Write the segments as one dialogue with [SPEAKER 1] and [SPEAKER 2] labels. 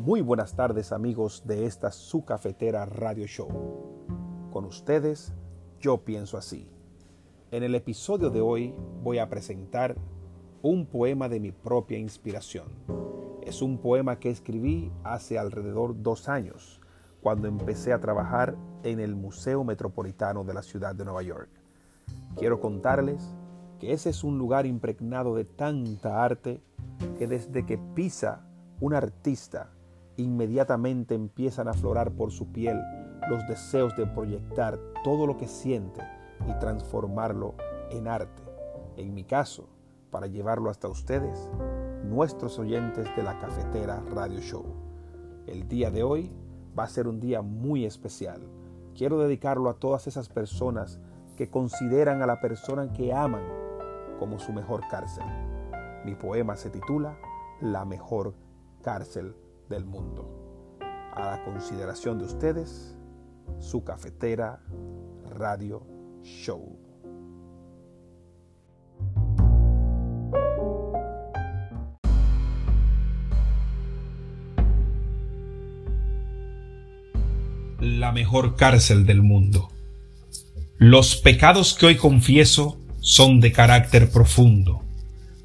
[SPEAKER 1] Muy buenas tardes amigos de esta su cafetera radio show. Con ustedes, yo pienso así. En el episodio de hoy voy a presentar un poema de mi propia inspiración. Es un poema que escribí hace alrededor dos años, cuando empecé a trabajar en el Museo Metropolitano de la ciudad de Nueva York. Quiero contarles que ese es un lugar impregnado de tanta arte que desde que pisa un artista inmediatamente empiezan a aflorar por su piel los deseos de proyectar todo lo que siente y transformarlo en arte. En mi caso, para llevarlo hasta ustedes, nuestros oyentes de la cafetera Radio Show. El día de hoy va a ser un día muy especial. Quiero dedicarlo a todas esas personas que consideran a la persona que aman como su mejor cárcel. Mi poema se titula La mejor cárcel del mundo. A la consideración de ustedes, su cafetera Radio Show.
[SPEAKER 2] La mejor cárcel del mundo. Los pecados que hoy confieso son de carácter profundo.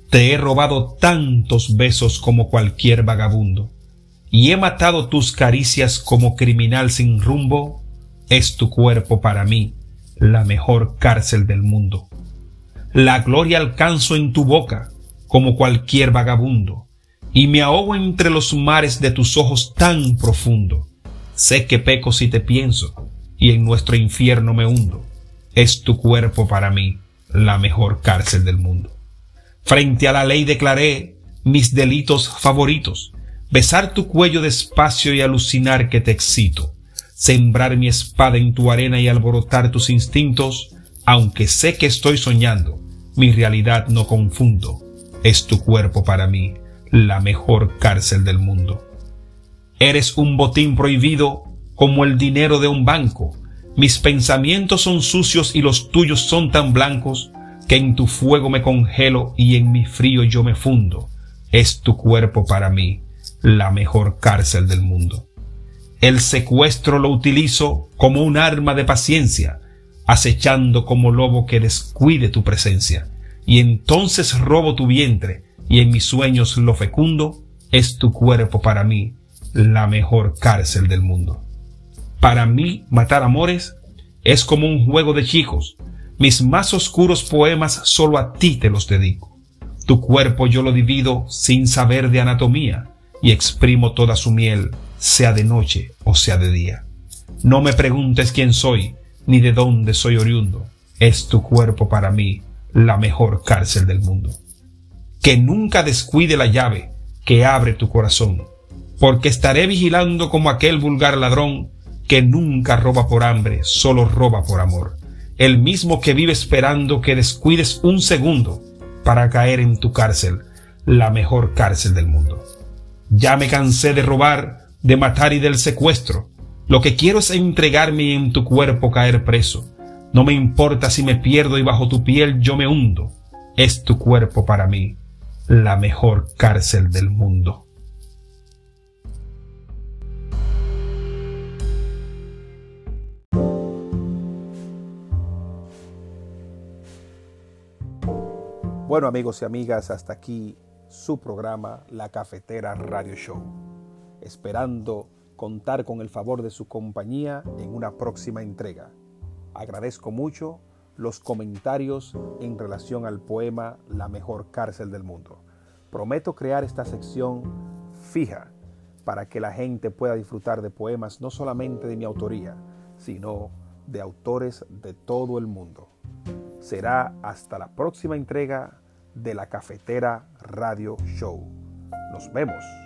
[SPEAKER 2] Te he robado tantos besos como cualquier vagabundo y he matado tus caricias como criminal sin rumbo, es tu cuerpo para mí la mejor cárcel del mundo. La gloria alcanzo en tu boca como cualquier vagabundo, y me ahogo entre los mares de tus ojos tan profundo. Sé que peco si te pienso, y en nuestro infierno me hundo. Es tu cuerpo para mí la mejor cárcel del mundo. Frente a la ley declaré mis delitos favoritos, besar tu cuello despacio y alucinar que te excito, sembrar mi espada en tu arena y alborotar tus instintos, aunque sé que estoy soñando, mi realidad no confundo, es tu cuerpo para mí la mejor cárcel del mundo. Eres un botín prohibido como el dinero de un banco, mis pensamientos son sucios y los tuyos son tan blancos que en tu fuego me congelo y en mi frío yo me fundo. Es tu cuerpo para mí la mejor cárcel del mundo. El secuestro lo utilizo como un arma de paciencia, acechando como lobo que descuide tu presencia, y entonces robo tu vientre, y en mis sueños lo fecundo, es tu cuerpo para mí la mejor cárcel del mundo. Para mí matar amores es como un juego de chicos, mis más oscuros poemas solo a ti te los dedico. Tu cuerpo yo lo divido sin saber de anatomía, y exprimo toda su miel, sea de noche o sea de día. No me preguntes quién soy, ni de dónde soy oriundo. Es tu cuerpo para mí la mejor cárcel del mundo. Que nunca descuide la llave que abre tu corazón, porque estaré vigilando como aquel vulgar ladrón que nunca roba por hambre, solo roba por amor. El mismo que vive esperando que descuides un segundo para caer en tu cárcel, la mejor cárcel del mundo. Ya me cansé de robar, de matar y del secuestro. Lo que quiero es entregarme y en tu cuerpo caer preso. No me importa si me pierdo y bajo tu piel yo me hundo. Es tu cuerpo para mí la mejor cárcel del mundo.
[SPEAKER 1] Bueno amigos y amigas, hasta aquí su programa La Cafetera Radio Show, esperando contar con el favor de su compañía en una próxima entrega. Agradezco mucho los comentarios en relación al poema La mejor cárcel del mundo. Prometo crear esta sección fija para que la gente pueda disfrutar de poemas no solamente de mi autoría, sino de autores de todo el mundo. Será hasta la próxima entrega de la Cafetera Radio Show. Nos vemos.